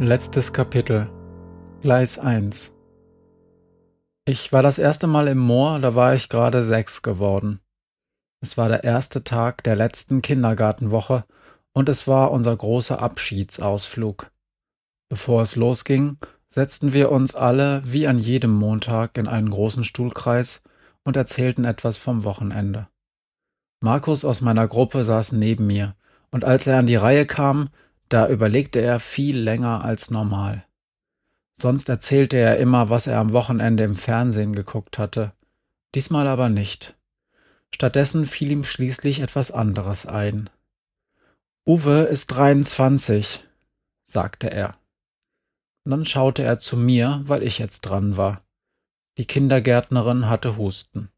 Letztes Kapitel Gleis 1 Ich war das erste Mal im Moor, da war ich gerade sechs geworden. Es war der erste Tag der letzten Kindergartenwoche und es war unser großer Abschiedsausflug. Bevor es losging, setzten wir uns alle wie an jedem Montag in einen großen Stuhlkreis und erzählten etwas vom Wochenende. Markus aus meiner Gruppe saß neben mir, und als er an die Reihe kam, da überlegte er viel länger als normal. Sonst erzählte er immer, was er am Wochenende im Fernsehen geguckt hatte. Diesmal aber nicht. Stattdessen fiel ihm schließlich etwas anderes ein. Uwe ist 23, sagte er. dann schaute er zu mir, weil ich jetzt dran war. Die Kindergärtnerin hatte Husten.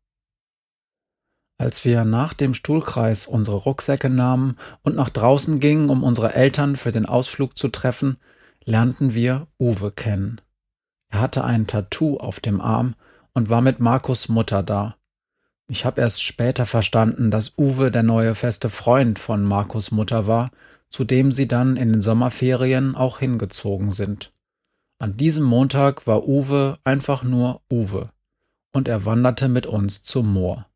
Als wir nach dem Stuhlkreis unsere Rucksäcke nahmen und nach draußen gingen, um unsere Eltern für den Ausflug zu treffen, lernten wir Uwe kennen. Er hatte ein Tattoo auf dem Arm und war mit Markus Mutter da. Ich habe erst später verstanden, dass Uwe der neue feste Freund von Markus Mutter war, zu dem sie dann in den Sommerferien auch hingezogen sind. An diesem Montag war Uwe einfach nur Uwe, und er wanderte mit uns zum Moor.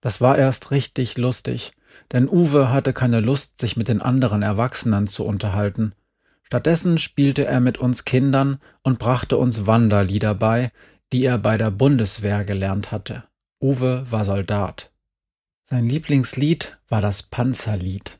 Das war erst richtig lustig, denn Uwe hatte keine Lust, sich mit den anderen Erwachsenen zu unterhalten. Stattdessen spielte er mit uns Kindern und brachte uns Wanderlieder bei, die er bei der Bundeswehr gelernt hatte. Uwe war Soldat. Sein Lieblingslied war das Panzerlied.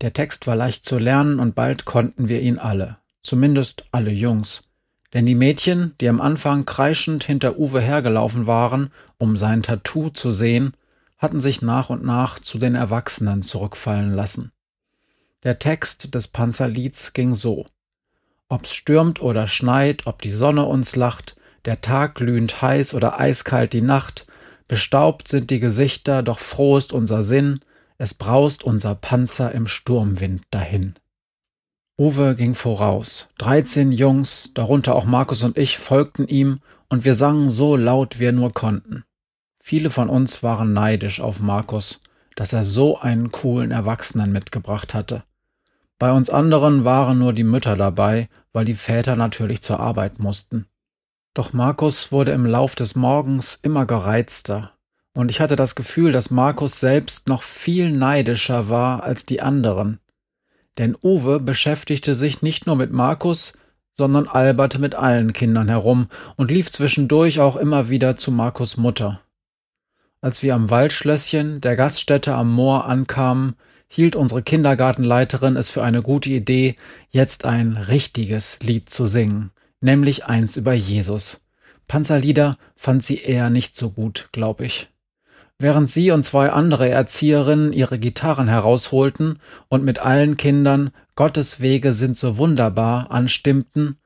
Der Text war leicht zu lernen und bald konnten wir ihn alle, zumindest alle Jungs. Denn die Mädchen, die am Anfang kreischend hinter Uwe hergelaufen waren, um sein Tattoo zu sehen, hatten sich nach und nach zu den Erwachsenen zurückfallen lassen. Der Text des Panzerlieds ging so. Ob's stürmt oder schneit, ob die Sonne uns lacht, der Tag glühend heiß oder eiskalt die Nacht, bestaubt sind die Gesichter, doch froh ist unser Sinn, es braust unser Panzer im Sturmwind dahin. Uwe ging voraus. Dreizehn Jungs, darunter auch Markus und ich, folgten ihm, und wir sangen so laut wir nur konnten. Viele von uns waren neidisch auf Markus, dass er so einen coolen Erwachsenen mitgebracht hatte. Bei uns anderen waren nur die Mütter dabei, weil die Väter natürlich zur Arbeit mussten. Doch Markus wurde im Lauf des Morgens immer gereizter, und ich hatte das Gefühl, dass Markus selbst noch viel neidischer war als die anderen. Denn Uwe beschäftigte sich nicht nur mit Markus, sondern alberte mit allen Kindern herum und lief zwischendurch auch immer wieder zu Markus Mutter. Als wir am Waldschlösschen, der Gaststätte am Moor, ankamen, hielt unsere Kindergartenleiterin es für eine gute Idee, jetzt ein richtiges Lied zu singen, nämlich eins über Jesus. Panzerlieder fand sie eher nicht so gut, glaub ich. Während sie und zwei andere Erzieherinnen ihre Gitarren herausholten und mit allen Kindern Gottes Wege sind so wunderbar anstimmten,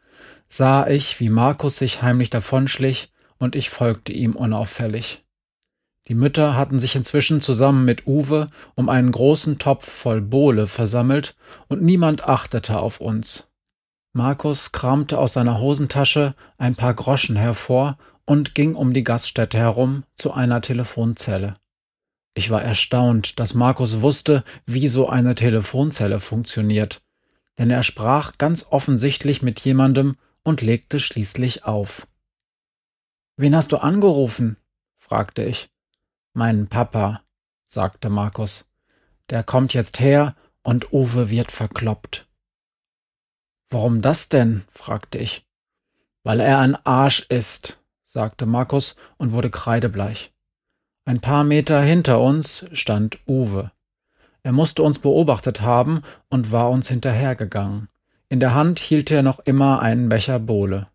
sah ich, wie Markus sich heimlich davonschlich, und ich folgte ihm unauffällig. Die Mütter hatten sich inzwischen zusammen mit Uwe um einen großen Topf voll Bohle versammelt, und niemand achtete auf uns. Markus kramte aus seiner Hosentasche ein paar Groschen hervor und ging um die Gaststätte herum zu einer Telefonzelle. Ich war erstaunt, dass Markus wusste, wie so eine Telefonzelle funktioniert, denn er sprach ganz offensichtlich mit jemandem und legte schließlich auf. Wen hast du angerufen? fragte ich. Mein Papa, sagte Markus. Der kommt jetzt her und Uwe wird verkloppt. Warum das denn? fragte ich. Weil er ein Arsch ist, sagte Markus und wurde kreidebleich. Ein paar Meter hinter uns stand Uwe. Er musste uns beobachtet haben und war uns hinterhergegangen. In der Hand hielt er noch immer einen Becher Bohle.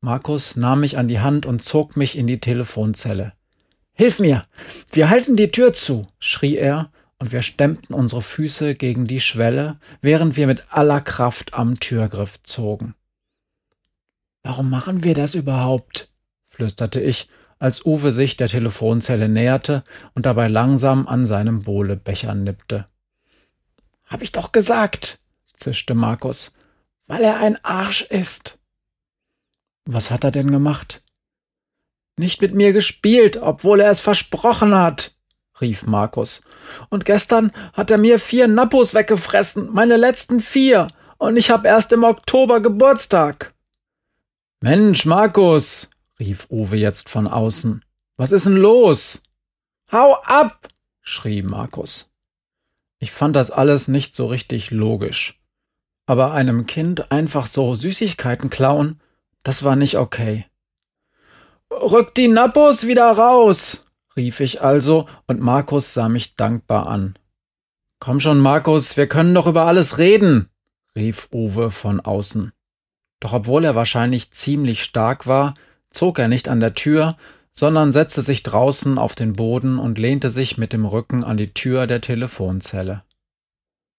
Markus nahm mich an die Hand und zog mich in die Telefonzelle. Hilf mir! Wir halten die Tür zu! schrie er, und wir stemmten unsere Füße gegen die Schwelle, während wir mit aller Kraft am Türgriff zogen. Warum machen wir das überhaupt? flüsterte ich, als Uwe sich der Telefonzelle näherte und dabei langsam an seinem Bohlebecher nippte. Hab ich doch gesagt, zischte Markus, weil er ein Arsch ist. Was hat er denn gemacht? Nicht mit mir gespielt, obwohl er es versprochen hat, rief Markus. Und gestern hat er mir vier Nappos weggefressen, meine letzten vier, und ich hab erst im Oktober Geburtstag. Mensch, Markus, rief Uwe jetzt von außen. Was ist denn los? Hau ab! schrie Markus. Ich fand das alles nicht so richtig logisch. Aber einem Kind einfach so Süßigkeiten klauen, das war nicht okay. Rück die Nappos wieder raus, rief ich also, und Markus sah mich dankbar an. Komm schon, Markus, wir können doch über alles reden, rief Uwe von außen. Doch obwohl er wahrscheinlich ziemlich stark war, zog er nicht an der Tür, sondern setzte sich draußen auf den Boden und lehnte sich mit dem Rücken an die Tür der Telefonzelle.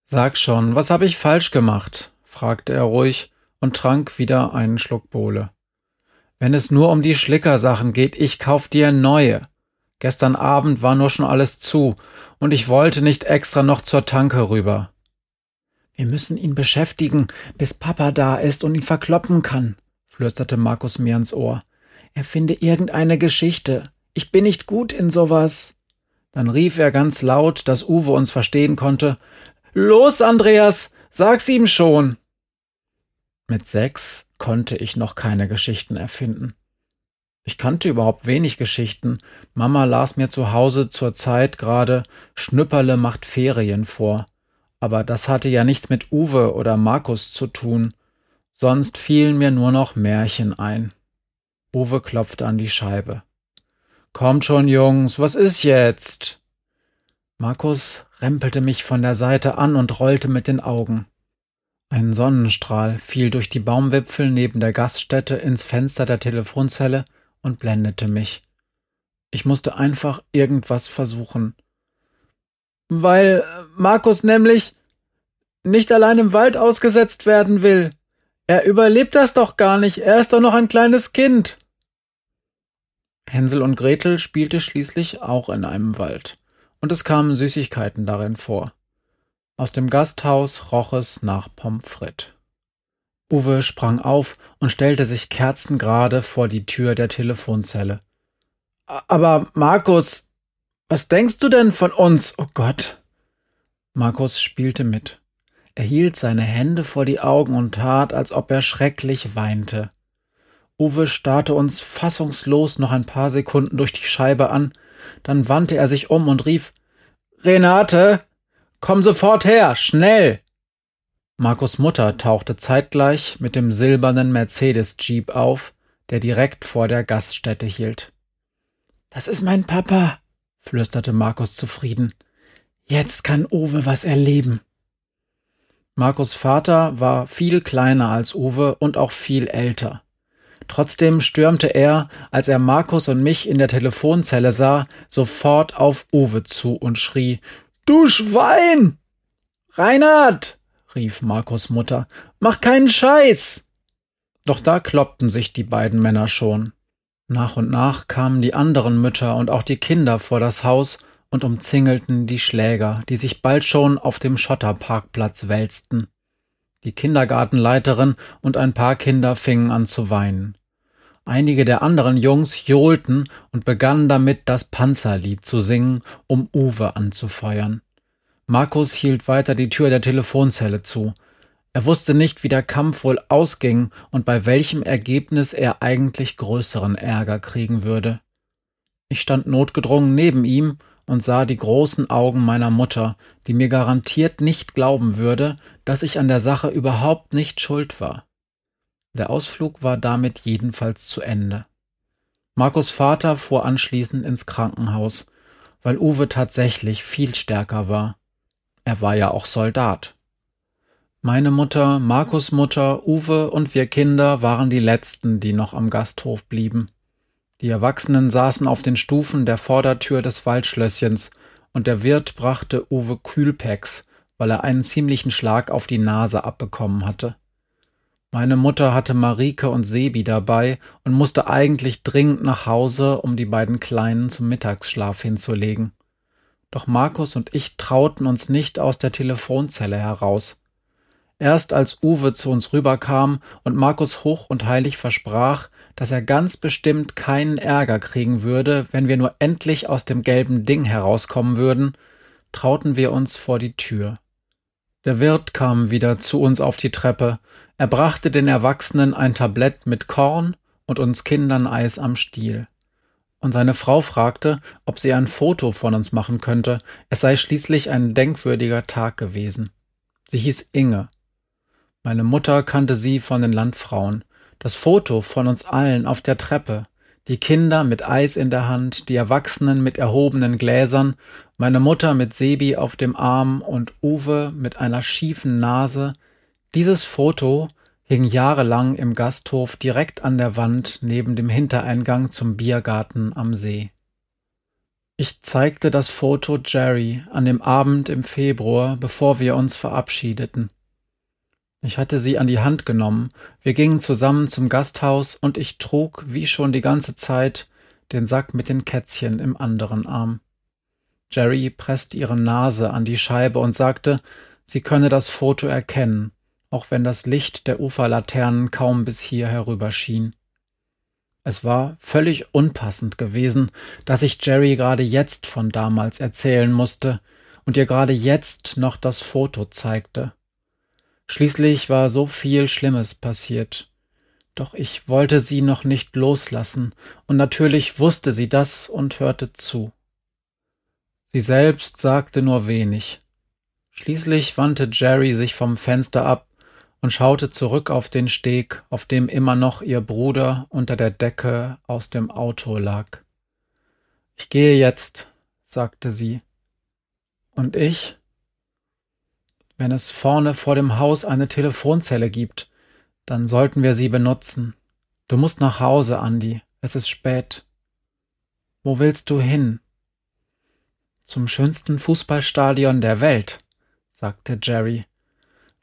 Sag schon, was habe ich falsch gemacht? fragte er ruhig und trank wieder einen Schluck Bohle. Wenn es nur um die Schlickersachen geht, ich kauf dir neue. Gestern Abend war nur schon alles zu, und ich wollte nicht extra noch zur Tanke rüber. Wir müssen ihn beschäftigen, bis Papa da ist und ihn verkloppen kann, flüsterte Markus mir ins Ohr. Er finde irgendeine Geschichte. Ich bin nicht gut in sowas. Dann rief er ganz laut, dass Uwe uns verstehen konnte. Los, Andreas, sag's ihm schon. Mit sechs konnte ich noch keine Geschichten erfinden. Ich kannte überhaupt wenig Geschichten. Mama las mir zu Hause zur Zeit gerade Schnüpperle macht Ferien vor. Aber das hatte ja nichts mit Uwe oder Markus zu tun. Sonst fielen mir nur noch Märchen ein. Uwe klopfte an die Scheibe. Kommt schon, Jungs, was ist jetzt? Markus rempelte mich von der Seite an und rollte mit den Augen. Ein Sonnenstrahl fiel durch die Baumwipfel neben der Gaststätte ins Fenster der Telefonzelle und blendete mich. Ich musste einfach irgendwas versuchen. Weil Markus nämlich nicht allein im Wald ausgesetzt werden will. Er überlebt das doch gar nicht, er ist doch noch ein kleines Kind. Hänsel und Gretel spielte schließlich auch in einem Wald, und es kamen Süßigkeiten darin vor. Aus dem Gasthaus roch es nach Pommes frites. Uwe sprang auf und stellte sich kerzengerade vor die Tür der Telefonzelle. Aber Markus, was denkst du denn von uns? Oh Gott. Markus spielte mit. Er hielt seine Hände vor die Augen und tat, als ob er schrecklich weinte. Uwe starrte uns fassungslos noch ein paar Sekunden durch die Scheibe an, dann wandte er sich um und rief Renate, Komm sofort her, schnell! Markus Mutter tauchte zeitgleich mit dem silbernen Mercedes-Jeep auf, der direkt vor der Gaststätte hielt. Das ist mein Papa, flüsterte Markus zufrieden. Jetzt kann Uwe was erleben. Markus Vater war viel kleiner als Uwe und auch viel älter. Trotzdem stürmte er, als er Markus und mich in der Telefonzelle sah, sofort auf Uwe zu und schrie Du Schwein! Reinhard! rief Markus Mutter. Mach keinen Scheiß! Doch da kloppten sich die beiden Männer schon. Nach und nach kamen die anderen Mütter und auch die Kinder vor das Haus und umzingelten die Schläger, die sich bald schon auf dem Schotterparkplatz wälzten. Die Kindergartenleiterin und ein paar Kinder fingen an zu weinen. Einige der anderen Jungs johlten und begannen damit das Panzerlied zu singen, um Uwe anzufeuern. Markus hielt weiter die Tür der Telefonzelle zu. Er wusste nicht, wie der Kampf wohl ausging und bei welchem Ergebnis er eigentlich größeren Ärger kriegen würde. Ich stand notgedrungen neben ihm und sah die großen Augen meiner Mutter, die mir garantiert nicht glauben würde, dass ich an der Sache überhaupt nicht schuld war. Der Ausflug war damit jedenfalls zu Ende. Markus Vater fuhr anschließend ins Krankenhaus, weil Uwe tatsächlich viel stärker war. Er war ja auch Soldat. Meine Mutter, Markus Mutter, Uwe und wir Kinder waren die letzten, die noch am Gasthof blieben. Die Erwachsenen saßen auf den Stufen der Vordertür des Waldschlösschens, und der Wirt brachte Uwe Kühlpacks, weil er einen ziemlichen Schlag auf die Nase abbekommen hatte. Meine Mutter hatte Marike und Sebi dabei und musste eigentlich dringend nach Hause, um die beiden Kleinen zum Mittagsschlaf hinzulegen. Doch Markus und ich trauten uns nicht aus der Telefonzelle heraus. Erst als Uwe zu uns rüberkam und Markus hoch und heilig versprach, dass er ganz bestimmt keinen Ärger kriegen würde, wenn wir nur endlich aus dem gelben Ding herauskommen würden, trauten wir uns vor die Tür. Der Wirt kam wieder zu uns auf die Treppe. Er brachte den Erwachsenen ein Tablett mit Korn und uns Kindern Eis am Stiel. Und seine Frau fragte, ob sie ein Foto von uns machen könnte. Es sei schließlich ein denkwürdiger Tag gewesen. Sie hieß Inge. Meine Mutter kannte sie von den Landfrauen. Das Foto von uns allen auf der Treppe, die Kinder mit Eis in der Hand, die Erwachsenen mit erhobenen Gläsern, meine Mutter mit Sebi auf dem Arm und Uwe mit einer schiefen Nase. Dieses Foto hing jahrelang im Gasthof direkt an der Wand neben dem Hintereingang zum Biergarten am See. Ich zeigte das Foto Jerry an dem Abend im Februar, bevor wir uns verabschiedeten. Ich hatte sie an die Hand genommen, wir gingen zusammen zum Gasthaus und ich trug, wie schon die ganze Zeit, den Sack mit den Kätzchen im anderen Arm. Jerry presste ihre Nase an die Scheibe und sagte, sie könne das Foto erkennen, auch wenn das Licht der Uferlaternen kaum bis hier herüber schien. Es war völlig unpassend gewesen, dass ich Jerry gerade jetzt von damals erzählen musste und ihr gerade jetzt noch das Foto zeigte. Schließlich war so viel Schlimmes passiert. Doch ich wollte sie noch nicht loslassen, und natürlich wusste sie das und hörte zu. Sie selbst sagte nur wenig. Schließlich wandte Jerry sich vom Fenster ab und schaute zurück auf den Steg, auf dem immer noch ihr Bruder unter der Decke aus dem Auto lag. Ich gehe jetzt, sagte sie. Und ich? Wenn es vorne vor dem Haus eine Telefonzelle gibt, dann sollten wir sie benutzen. Du musst nach Hause, Andy. Es ist spät. Wo willst du hin? Zum schönsten Fußballstadion der Welt, sagte Jerry.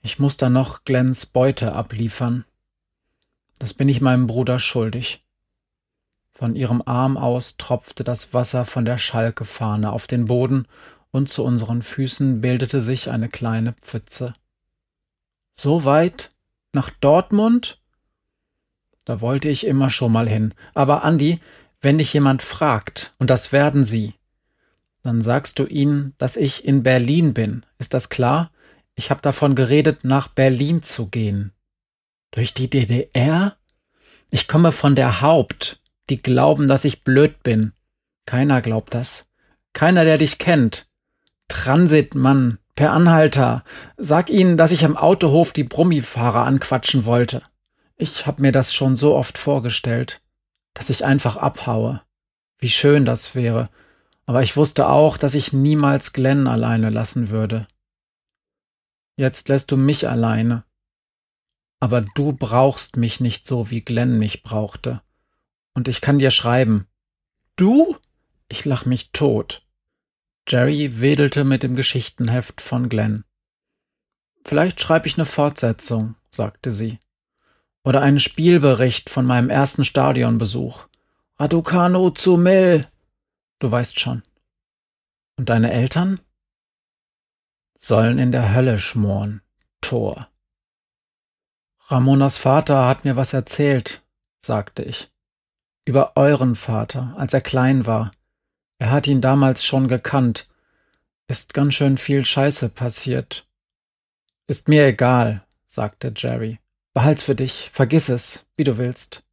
Ich muss da noch Glens Beute abliefern. Das bin ich meinem Bruder schuldig. Von ihrem Arm aus tropfte das Wasser von der Schalkefahne auf den Boden und zu unseren Füßen bildete sich eine kleine Pfütze. So weit? Nach Dortmund? Da wollte ich immer schon mal hin. Aber Andi, wenn dich jemand fragt, und das werden sie, dann sagst du ihnen, dass ich in Berlin bin. Ist das klar? Ich habe davon geredet, nach Berlin zu gehen. Durch die DDR? Ich komme von der Haupt. Die glauben, dass ich blöd bin. Keiner glaubt das. Keiner, der dich kennt. Transitmann, per Anhalter. Sag ihnen, dass ich am Autohof die Brummifahrer anquatschen wollte. Ich hab mir das schon so oft vorgestellt, dass ich einfach abhaue. Wie schön das wäre. Aber ich wusste auch, dass ich niemals Glenn alleine lassen würde. Jetzt lässt du mich alleine. Aber du brauchst mich nicht so, wie Glenn mich brauchte. Und ich kann dir schreiben. Du? Ich lach mich tot. Jerry wedelte mit dem Geschichtenheft von Glenn. Vielleicht schreibe ich eine Fortsetzung, sagte sie. Oder einen Spielbericht von meinem ersten Stadionbesuch. Raducano zu Mill. Du weißt schon. Und deine Eltern? Sollen in der Hölle schmoren. Tor. Ramonas Vater hat mir was erzählt, sagte ich. Über euren Vater, als er klein war. Er hat ihn damals schon gekannt. Ist ganz schön viel Scheiße passiert. Ist mir egal, sagte Jerry. Behalt's für dich, vergiss es, wie du willst.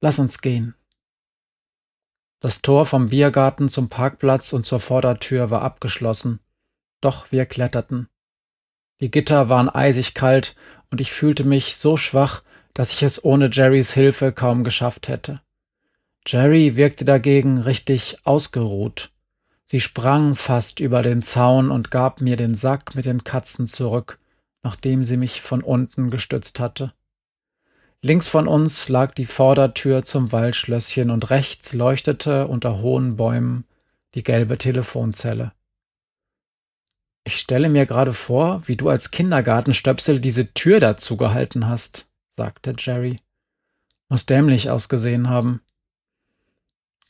Lass uns gehen. Das Tor vom Biergarten zum Parkplatz und zur Vordertür war abgeschlossen, doch wir kletterten. Die Gitter waren eisig kalt und ich fühlte mich so schwach, dass ich es ohne Jerrys Hilfe kaum geschafft hätte. Jerry wirkte dagegen richtig ausgeruht. Sie sprang fast über den Zaun und gab mir den Sack mit den Katzen zurück, nachdem sie mich von unten gestützt hatte. Links von uns lag die Vordertür zum Waldschlösschen und rechts leuchtete unter hohen Bäumen die gelbe Telefonzelle. Ich stelle mir gerade vor, wie du als Kindergartenstöpsel diese Tür dazu gehalten hast, sagte Jerry. Muss dämlich ausgesehen haben.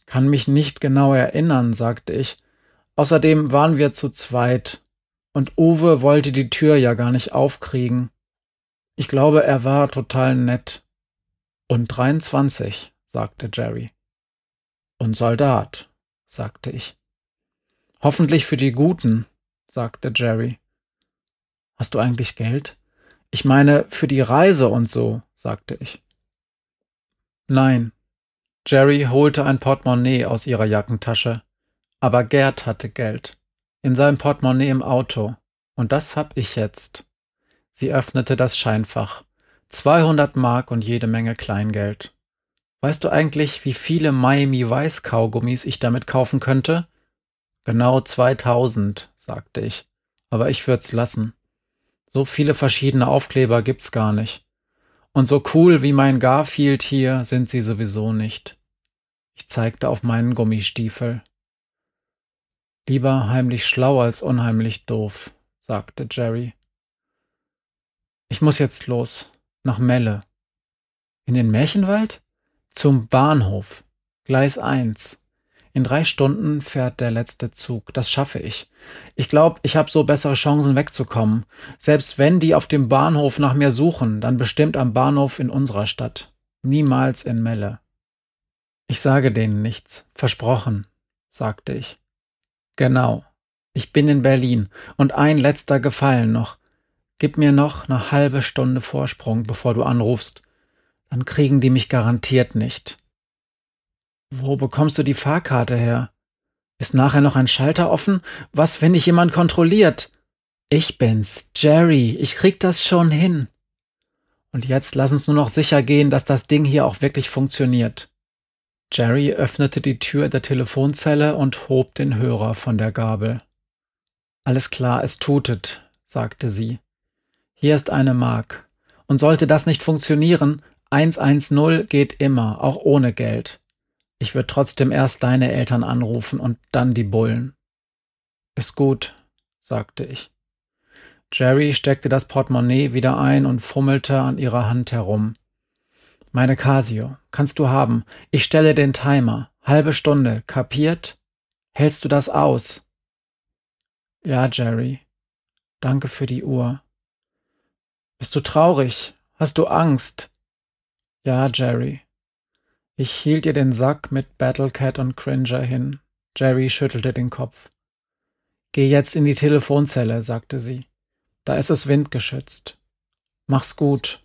Kann mich nicht genau erinnern, sagte ich. Außerdem waren wir zu zweit, und Uwe wollte die Tür ja gar nicht aufkriegen. Ich glaube, er war total nett. Und 23, sagte Jerry. Und Soldat, sagte ich. Hoffentlich für die Guten, sagte Jerry. Hast du eigentlich Geld? Ich meine, für die Reise und so, sagte ich. Nein. Jerry holte ein Portemonnaie aus ihrer Jackentasche. Aber Gerd hatte Geld. In seinem Portemonnaie im Auto. Und das hab ich jetzt. Sie öffnete das Scheinfach. 200 Mark und jede Menge Kleingeld. Weißt du eigentlich, wie viele Miami Weiß Kaugummis ich damit kaufen könnte? Genau 2000, sagte ich. Aber ich würd's lassen. So viele verschiedene Aufkleber gibt's gar nicht. Und so cool wie mein Garfield hier sind sie sowieso nicht. Ich zeigte auf meinen Gummistiefel. Lieber heimlich schlau als unheimlich doof, sagte Jerry. Ich muss jetzt los. Nach Melle. In den Märchenwald? Zum Bahnhof. Gleis 1. In drei Stunden fährt der letzte Zug. Das schaffe ich. Ich glaube, ich habe so bessere Chancen wegzukommen. Selbst wenn die auf dem Bahnhof nach mir suchen, dann bestimmt am Bahnhof in unserer Stadt. Niemals in Melle. Ich sage denen nichts. Versprochen, sagte ich. Genau. Ich bin in Berlin. Und ein letzter Gefallen noch. Gib mir noch eine halbe Stunde Vorsprung, bevor du anrufst. Dann kriegen die mich garantiert nicht. Wo bekommst du die Fahrkarte her? Ist nachher noch ein Schalter offen? Was, wenn dich jemand kontrolliert? Ich bin's, Jerry, ich krieg das schon hin. Und jetzt lass uns nur noch sicher gehen, dass das Ding hier auch wirklich funktioniert. Jerry öffnete die Tür der Telefonzelle und hob den Hörer von der Gabel. Alles klar, es tutet, sagte sie. Hier ist eine Mark. Und sollte das nicht funktionieren, 110 geht immer, auch ohne Geld. Ich würde trotzdem erst deine Eltern anrufen und dann die Bullen. Ist gut, sagte ich. Jerry steckte das Portemonnaie wieder ein und fummelte an ihrer Hand herum. Meine Casio, kannst du haben. Ich stelle den Timer. Halbe Stunde, kapiert? Hältst du das aus? Ja, Jerry. Danke für die Uhr. Bist du traurig? Hast du Angst? Ja, Jerry. Ich hielt ihr den Sack mit Battlecat und Cringer hin. Jerry schüttelte den Kopf. Geh jetzt in die Telefonzelle, sagte sie. Da ist es windgeschützt. Mach's gut.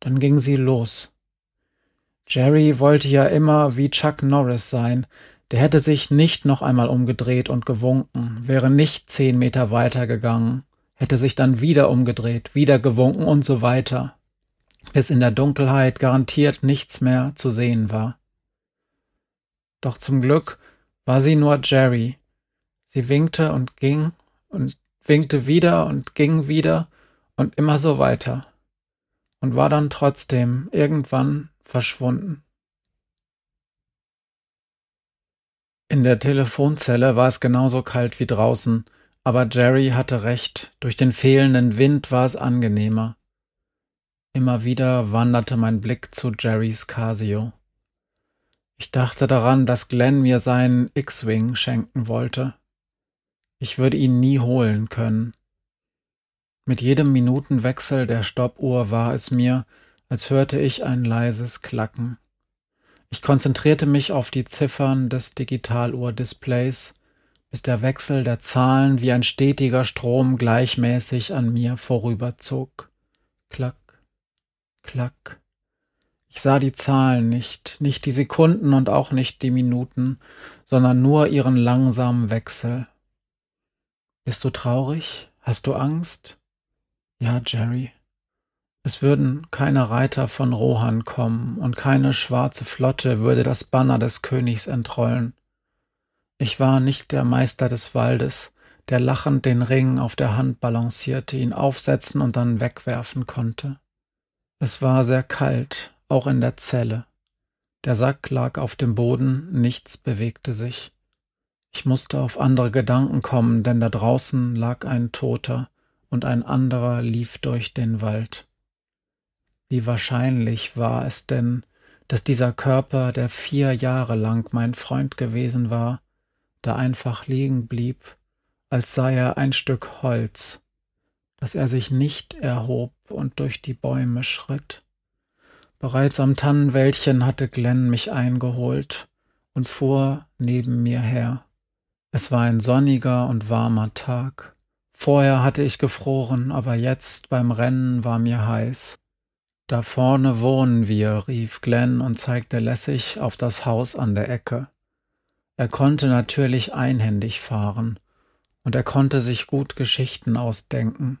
Dann ging sie los. Jerry wollte ja immer wie Chuck Norris sein. Der hätte sich nicht noch einmal umgedreht und gewunken, wäre nicht zehn Meter weiter gegangen, hätte sich dann wieder umgedreht, wieder gewunken und so weiter bis in der Dunkelheit garantiert nichts mehr zu sehen war. Doch zum Glück war sie nur Jerry. Sie winkte und ging und winkte wieder und ging wieder und immer so weiter und war dann trotzdem irgendwann verschwunden. In der Telefonzelle war es genauso kalt wie draußen, aber Jerry hatte recht, durch den fehlenden Wind war es angenehmer. Immer wieder wanderte mein Blick zu Jerrys Casio. Ich dachte daran, dass Glenn mir seinen X-Wing schenken wollte. Ich würde ihn nie holen können. Mit jedem Minutenwechsel der Stoppuhr war es mir, als hörte ich ein leises Klacken. Ich konzentrierte mich auf die Ziffern des Digitaluhr-Displays, bis der Wechsel der Zahlen wie ein stetiger Strom gleichmäßig an mir vorüberzog. Klack, Klack. Ich sah die Zahlen nicht, nicht die Sekunden und auch nicht die Minuten, sondern nur ihren langsamen Wechsel. Bist du traurig? Hast du Angst? Ja, Jerry. Es würden keine Reiter von Rohan kommen und keine schwarze Flotte würde das Banner des Königs entrollen. Ich war nicht der Meister des Waldes, der lachend den Ring auf der Hand balancierte, ihn aufsetzen und dann wegwerfen konnte. Es war sehr kalt, auch in der Zelle. Der Sack lag auf dem Boden, nichts bewegte sich. Ich musste auf andere Gedanken kommen, denn da draußen lag ein Toter und ein anderer lief durch den Wald. Wie wahrscheinlich war es denn, dass dieser Körper, der vier Jahre lang mein Freund gewesen war, da einfach liegen blieb, als sei er ein Stück Holz, dass er sich nicht erhob und durch die Bäume schritt. Bereits am Tannenwäldchen hatte Glenn mich eingeholt und fuhr neben mir her. Es war ein sonniger und warmer Tag. Vorher hatte ich gefroren, aber jetzt beim Rennen war mir heiß. Da vorne wohnen wir, rief Glenn und zeigte lässig auf das Haus an der Ecke. Er konnte natürlich einhändig fahren, und er konnte sich gut Geschichten ausdenken.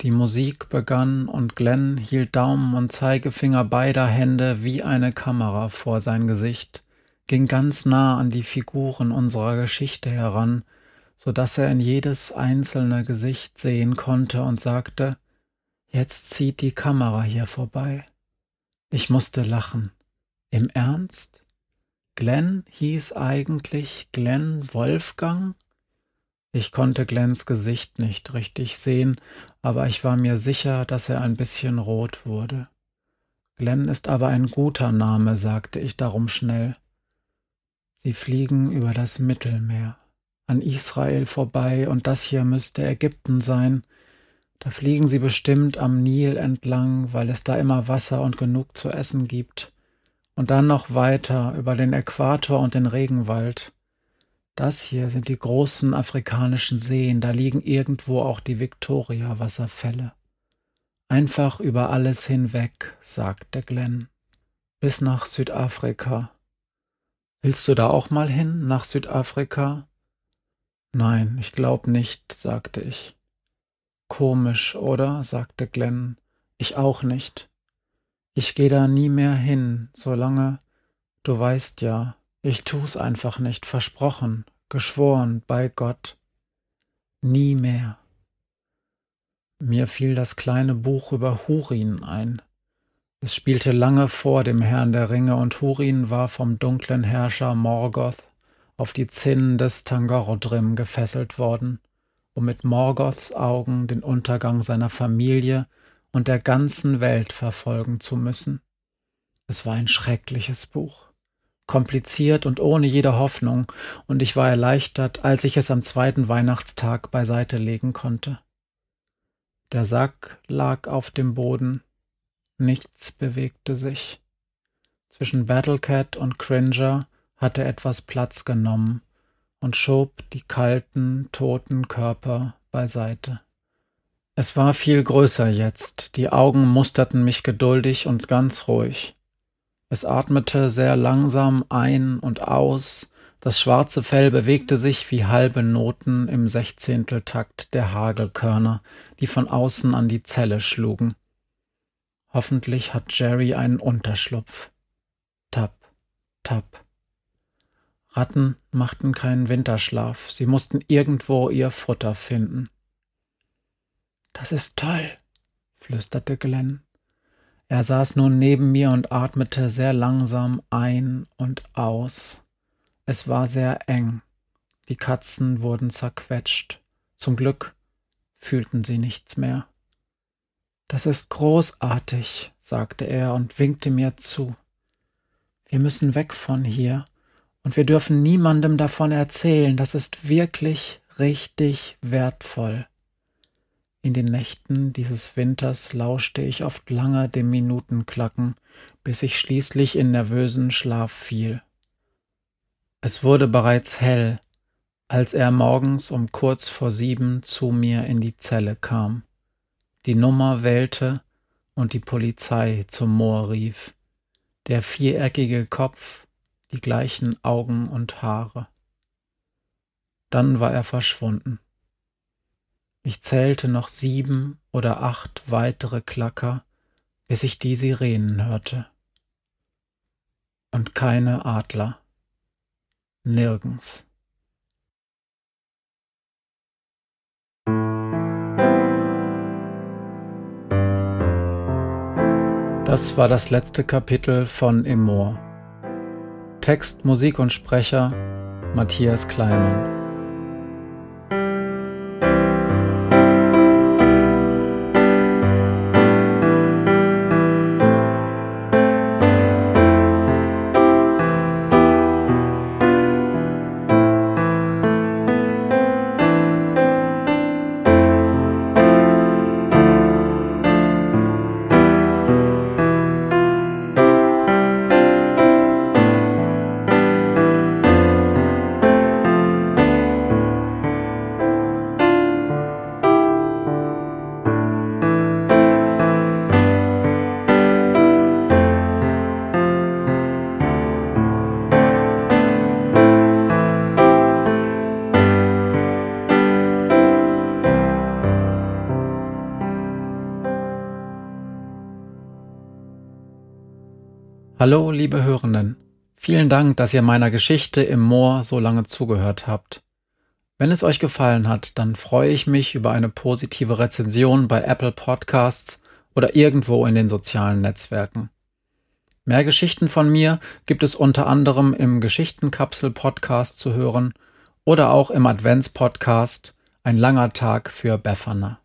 Die Musik begann und Glenn hielt Daumen und Zeigefinger beider Hände wie eine Kamera vor sein Gesicht, ging ganz nah an die Figuren unserer Geschichte heran, so dass er in jedes einzelne Gesicht sehen konnte und sagte, Jetzt zieht die Kamera hier vorbei. Ich musste lachen. Im Ernst? Glenn hieß eigentlich Glenn Wolfgang? Ich konnte Glenns Gesicht nicht richtig sehen, aber ich war mir sicher, dass er ein bisschen rot wurde. Glenn ist aber ein guter Name, sagte ich darum schnell. Sie fliegen über das Mittelmeer, an Israel vorbei, und das hier müsste Ägypten sein, da fliegen sie bestimmt am Nil entlang, weil es da immer Wasser und genug zu essen gibt. Und dann noch weiter über den Äquator und den Regenwald. Das hier sind die großen afrikanischen Seen, da liegen irgendwo auch die Victoria-Wasserfälle. Einfach über alles hinweg, sagte Glenn. Bis nach Südafrika. Willst du da auch mal hin, nach Südafrika? Nein, ich glaub nicht, sagte ich. Komisch, oder? sagte Glenn. Ich auch nicht. Ich geh da nie mehr hin, solange, du weißt ja, ich tu's einfach nicht, versprochen, geschworen, bei Gott. Nie mehr. Mir fiel das kleine Buch über Hurin ein. Es spielte lange vor dem Herrn der Ringe und Hurin war vom dunklen Herrscher Morgoth auf die Zinnen des Tangorodrim gefesselt worden um mit Morgoths Augen den Untergang seiner Familie und der ganzen Welt verfolgen zu müssen. Es war ein schreckliches Buch, kompliziert und ohne jede Hoffnung, und ich war erleichtert, als ich es am zweiten Weihnachtstag beiseite legen konnte. Der Sack lag auf dem Boden, nichts bewegte sich. Zwischen Battlecat und Cringer hatte etwas Platz genommen, und schob die kalten, toten Körper beiseite. Es war viel größer jetzt, die Augen musterten mich geduldig und ganz ruhig. Es atmete sehr langsam ein und aus, das schwarze Fell bewegte sich wie halbe Noten im Sechzehnteltakt der Hagelkörner, die von außen an die Zelle schlugen. Hoffentlich hat Jerry einen Unterschlupf. Tap, tap. Ratten machten keinen Winterschlaf, sie mussten irgendwo ihr Futter finden. Das ist toll, flüsterte Glenn. Er saß nun neben mir und atmete sehr langsam ein und aus. Es war sehr eng. Die Katzen wurden zerquetscht. Zum Glück fühlten sie nichts mehr. Das ist großartig, sagte er und winkte mir zu. Wir müssen weg von hier. Und wir dürfen niemandem davon erzählen. Das ist wirklich richtig wertvoll. In den Nächten dieses Winters lauschte ich oft lange dem Minutenklacken, bis ich schließlich in nervösen Schlaf fiel. Es wurde bereits hell, als er morgens um kurz vor sieben zu mir in die Zelle kam, die Nummer wählte und die Polizei zum Moor rief. Der viereckige Kopf die gleichen Augen und Haare. Dann war er verschwunden. Ich zählte noch sieben oder acht weitere Klacker, bis ich die Sirenen hörte. Und keine Adler. Nirgends. Das war das letzte Kapitel von Im Moor. Text, Musik und Sprecher Matthias Kleimann. Hallo, liebe Hörenden. Vielen Dank, dass ihr meiner Geschichte im Moor so lange zugehört habt. Wenn es euch gefallen hat, dann freue ich mich über eine positive Rezension bei Apple Podcasts oder irgendwo in den sozialen Netzwerken. Mehr Geschichten von mir gibt es unter anderem im Geschichtenkapsel Podcast zu hören oder auch im Advents Podcast Ein langer Tag für Befana.